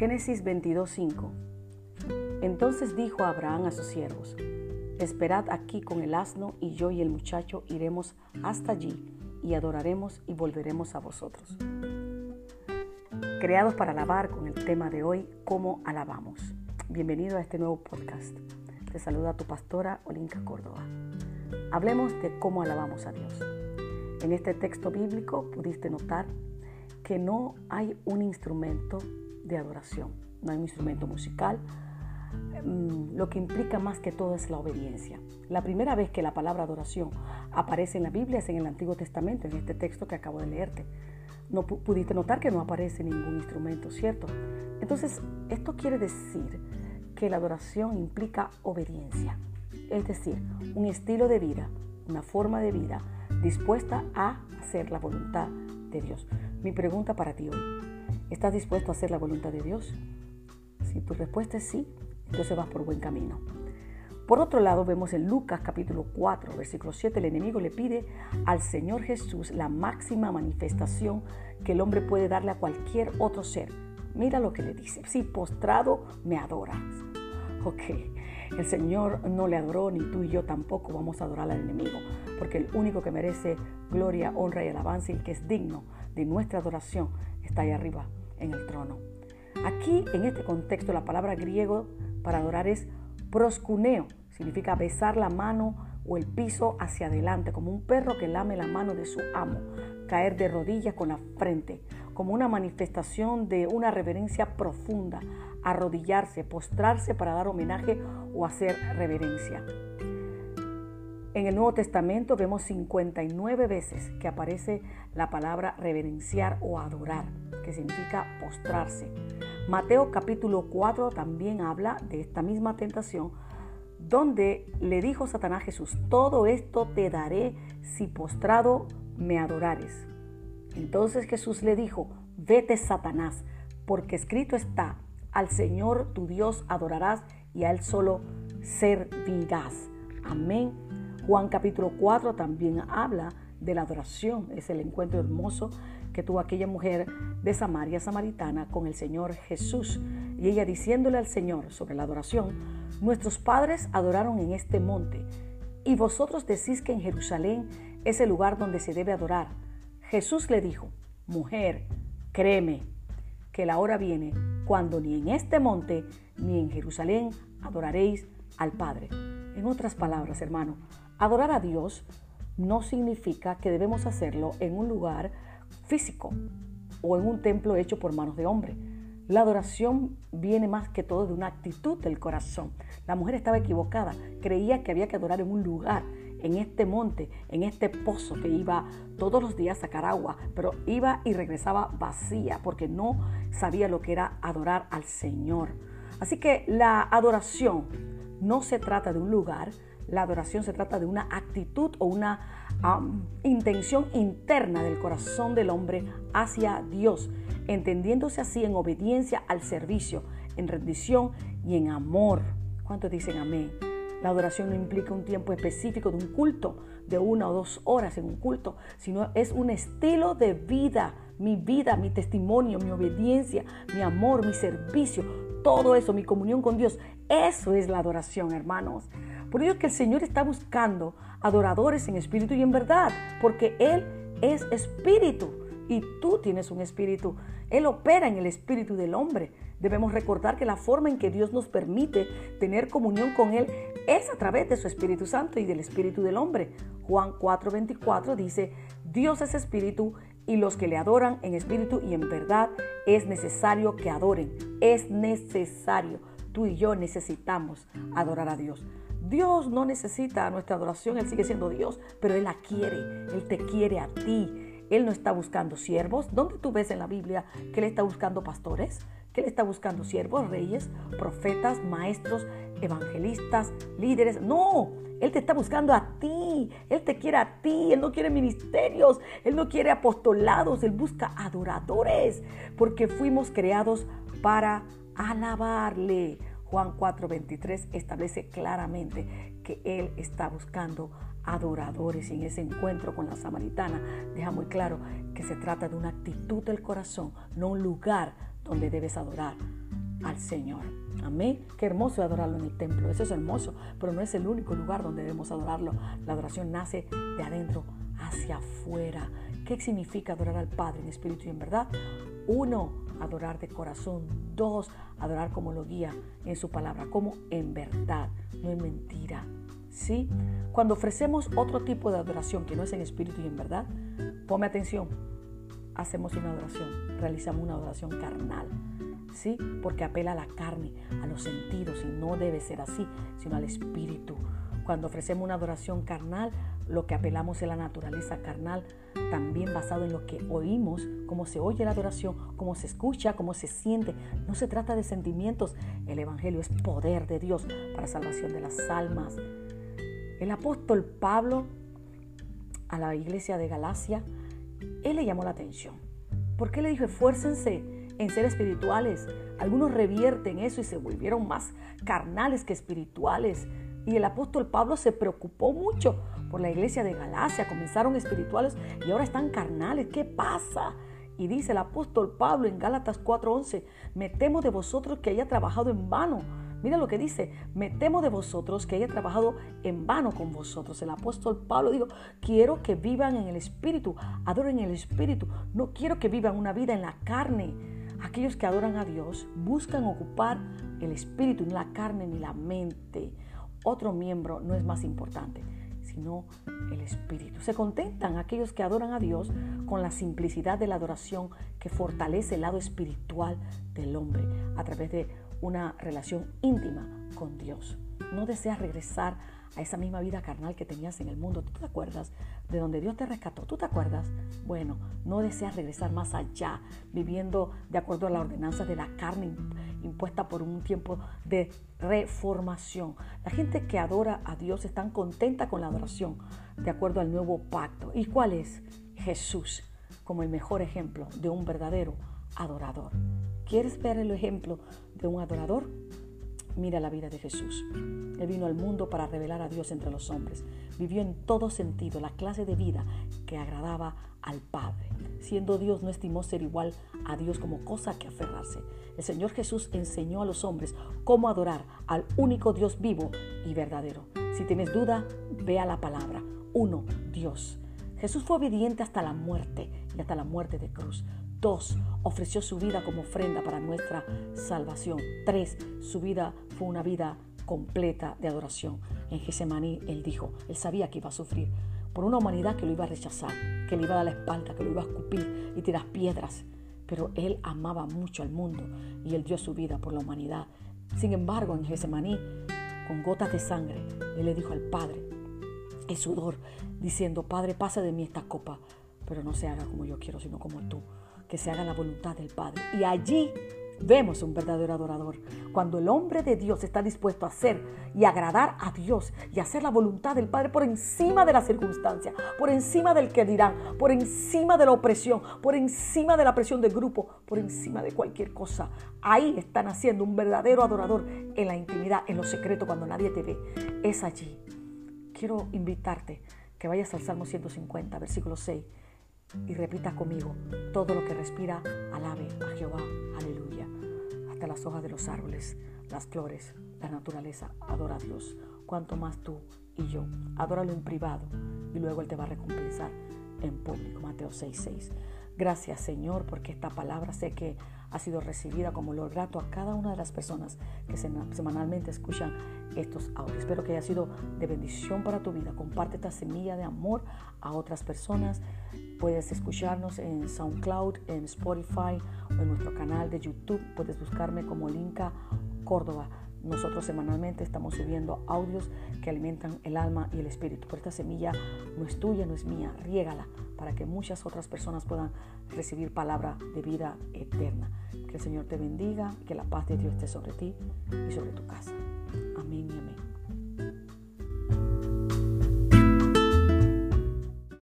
Génesis 22:5 Entonces dijo Abraham a sus siervos, Esperad aquí con el asno y yo y el muchacho iremos hasta allí y adoraremos y volveremos a vosotros. Creados para alabar con el tema de hoy, ¿cómo alabamos? Bienvenido a este nuevo podcast. Te saluda tu pastora Olinka Córdoba. Hablemos de cómo alabamos a Dios. En este texto bíblico pudiste notar que no hay un instrumento de adoración, no hay un instrumento musical, Mm, lo que implica más que todo es la obediencia. La primera vez que la palabra adoración aparece en la Biblia es en el Antiguo Testamento, en este texto que acabo de leerte. No pudiste notar que no aparece ningún instrumento, ¿cierto? Entonces, esto quiere decir que la adoración implica obediencia, es decir, un estilo de vida, una forma de vida dispuesta a hacer la voluntad de Dios. Mi pregunta para ti hoy, ¿estás dispuesto a hacer la voluntad de Dios? Si tu respuesta es sí, entonces vas por buen camino. Por otro lado, vemos en Lucas capítulo 4, versículo 7, el enemigo le pide al Señor Jesús la máxima manifestación que el hombre puede darle a cualquier otro ser. Mira lo que le dice, si postrado me adoras. Ok, el Señor no le adoró, ni tú y yo tampoco vamos a adorar al enemigo, porque el único que merece gloria, honra y alabanza y el que es digno de nuestra adoración está ahí arriba en el trono. Aquí, en este contexto, la palabra griego para adorar es proscuneo, significa besar la mano o el piso hacia adelante, como un perro que lame la mano de su amo, caer de rodillas con la frente, como una manifestación de una reverencia profunda, arrodillarse, postrarse para dar homenaje o hacer reverencia. En el Nuevo Testamento vemos 59 veces que aparece la palabra reverenciar o adorar, que significa postrarse. Mateo capítulo 4 también habla de esta misma tentación, donde le dijo Satanás a Jesús, todo esto te daré si postrado me adorares. Entonces Jesús le dijo, vete Satanás, porque escrito está, al Señor tu Dios adorarás y a Él solo servirás. Amén. Juan capítulo 4 también habla de la adoración, es el encuentro hermoso tuvo aquella mujer de Samaria samaritana con el Señor Jesús. Y ella diciéndole al Señor sobre la adoración, nuestros padres adoraron en este monte, y vosotros decís que en Jerusalén es el lugar donde se debe adorar. Jesús le dijo, mujer, créeme que la hora viene cuando ni en este monte ni en Jerusalén adoraréis al Padre. En otras palabras, hermano, adorar a Dios no significa que debemos hacerlo en un lugar físico o en un templo hecho por manos de hombre. La adoración viene más que todo de una actitud del corazón. La mujer estaba equivocada, creía que había que adorar en un lugar, en este monte, en este pozo que iba todos los días a sacar agua, pero iba y regresaba vacía porque no sabía lo que era adorar al Señor. Así que la adoración no se trata de un lugar, la adoración se trata de una actitud o una intención interna del corazón del hombre hacia Dios, entendiéndose así en obediencia al servicio, en rendición y en amor. ¿Cuántos dicen amén? La adoración no implica un tiempo específico de un culto, de una o dos horas en un culto, sino es un estilo de vida, mi vida, mi testimonio, mi obediencia, mi amor, mi servicio, todo eso, mi comunión con Dios. Eso es la adoración, hermanos. Por ello que el Señor está buscando adoradores en espíritu y en verdad, porque Él es espíritu y tú tienes un espíritu. Él opera en el espíritu del hombre. Debemos recordar que la forma en que Dios nos permite tener comunión con Él es a través de su Espíritu Santo y del Espíritu del hombre. Juan 4:24 dice, Dios es espíritu y los que le adoran en espíritu y en verdad es necesario que adoren. Es necesario. Tú y yo necesitamos adorar a Dios. Dios no necesita nuestra adoración, Él sigue siendo Dios, pero Él la quiere, Él te quiere a ti. Él no está buscando siervos. ¿Dónde tú ves en la Biblia que Él está buscando pastores? Que Él está buscando siervos, reyes, profetas, maestros, evangelistas, líderes. No, Él te está buscando a ti. Él te quiere a ti. Él no quiere ministerios. Él no quiere apostolados. Él busca adoradores. Porque fuimos creados para alabarle. Juan 4:23 establece claramente que Él está buscando adoradores y en ese encuentro con la samaritana deja muy claro que se trata de una actitud del corazón, no un lugar donde debes adorar. al Señor. Amén. Qué hermoso adorarlo en el templo. Eso es hermoso, pero no es el único lugar donde debemos adorarlo. La adoración nace de adentro hacia afuera. ¿Qué significa adorar al Padre en espíritu y en verdad? Uno, adorar de corazón. Dos, adorar como lo guía en su palabra, como en verdad, no en mentira. ¿Sí? Cuando ofrecemos otro tipo de adoración que no es en espíritu y en verdad, ponme atención, hacemos una adoración, realizamos una adoración carnal. ¿Sí? Porque apela a la carne, a los sentidos, y no debe ser así, sino al espíritu. Cuando ofrecemos una adoración carnal, lo que apelamos es la naturaleza carnal, también basado en lo que oímos, cómo se oye la adoración, cómo se escucha, cómo se siente. No se trata de sentimientos. El Evangelio es poder de Dios para salvación de las almas. El apóstol Pablo a la iglesia de Galacia, él le llamó la atención. ¿Por qué le dijo, esfuércense en ser espirituales? Algunos revierten eso y se volvieron más carnales que espirituales. Y el apóstol Pablo se preocupó mucho por la iglesia de Galacia. Comenzaron espirituales y ahora están carnales. ¿Qué pasa? Y dice el apóstol Pablo en Gálatas 4:11, me temo de vosotros que haya trabajado en vano. Mira lo que dice, me temo de vosotros que haya trabajado en vano con vosotros. El apóstol Pablo dijo, quiero que vivan en el Espíritu, adoren el Espíritu. No quiero que vivan una vida en la carne. Aquellos que adoran a Dios buscan ocupar el Espíritu, ni la carne ni la mente otro miembro no es más importante, sino el espíritu. Se contentan aquellos que adoran a Dios con la simplicidad de la adoración que fortalece el lado espiritual del hombre a través de una relación íntima con Dios. No deseas regresar a esa misma vida carnal que tenías en el mundo. ¿Tú te acuerdas de donde Dios te rescató? ¿Tú te acuerdas? Bueno, no deseas regresar más allá, viviendo de acuerdo a la ordenanza de la carne impuesta por un tiempo de reformación. La gente que adora a Dios está contenta con la adoración de acuerdo al nuevo pacto. ¿Y cuál es? Jesús como el mejor ejemplo de un verdadero adorador. ¿Quieres ver el ejemplo de un adorador? Mira la vida de Jesús. Él vino al mundo para revelar a Dios entre los hombres. Vivió en todo sentido la clase de vida que agradaba al Padre. Siendo Dios, no estimó ser igual a Dios como cosa que aferrarse. El Señor Jesús enseñó a los hombres cómo adorar al único Dios vivo y verdadero. Si tienes duda, ve a la palabra. Uno, Dios. Jesús fue obediente hasta la muerte y hasta la muerte de cruz. Dos, ofreció su vida como ofrenda para nuestra salvación. Tres, su vida fue una vida completa de adoración. En Gesemaní él dijo, él sabía que iba a sufrir por una humanidad que lo iba a rechazar, que le iba a dar la espalda, que lo iba a escupir y tirar piedras. Pero él amaba mucho al mundo y él dio su vida por la humanidad. Sin embargo, en Gesemaní, con gotas de sangre, él le dijo al Padre, el sudor, diciendo, Padre, pasa de mí esta copa, pero no se haga como yo quiero, sino como tú que se haga la voluntad del Padre. Y allí vemos un verdadero adorador. Cuando el hombre de Dios está dispuesto a hacer y agradar a Dios y hacer la voluntad del Padre por encima de la circunstancia, por encima del que dirán, por encima de la opresión, por encima de la presión del grupo, por encima de cualquier cosa. Ahí están haciendo un verdadero adorador en la intimidad, en lo secreto, cuando nadie te ve. Es allí. Quiero invitarte que vayas al Salmo 150, versículo 6 y repita conmigo, todo lo que respira, alabe a Jehová, aleluya. Hasta las hojas de los árboles, las flores, la naturaleza, adora a Dios. Cuanto más tú y yo, adóralo en privado y luego Él te va a recompensar en público. Mateo 6:6. Gracias Señor porque esta palabra sé que ha sido recibida como lo grato a cada una de las personas que semanalmente escuchan estos audios. Espero que haya sido de bendición para tu vida. Comparte esta semilla de amor a otras personas. Puedes escucharnos en SoundCloud, en Spotify o en nuestro canal de YouTube. Puedes buscarme como Linka Córdoba. Nosotros semanalmente estamos subiendo audios que alimentan el alma y el espíritu. Pero esta semilla no es tuya, no es mía. Riégala para que muchas otras personas puedan recibir palabra de vida eterna. Que el Señor te bendiga, que la paz de Dios esté sobre ti y sobre tu casa. Amén y amén.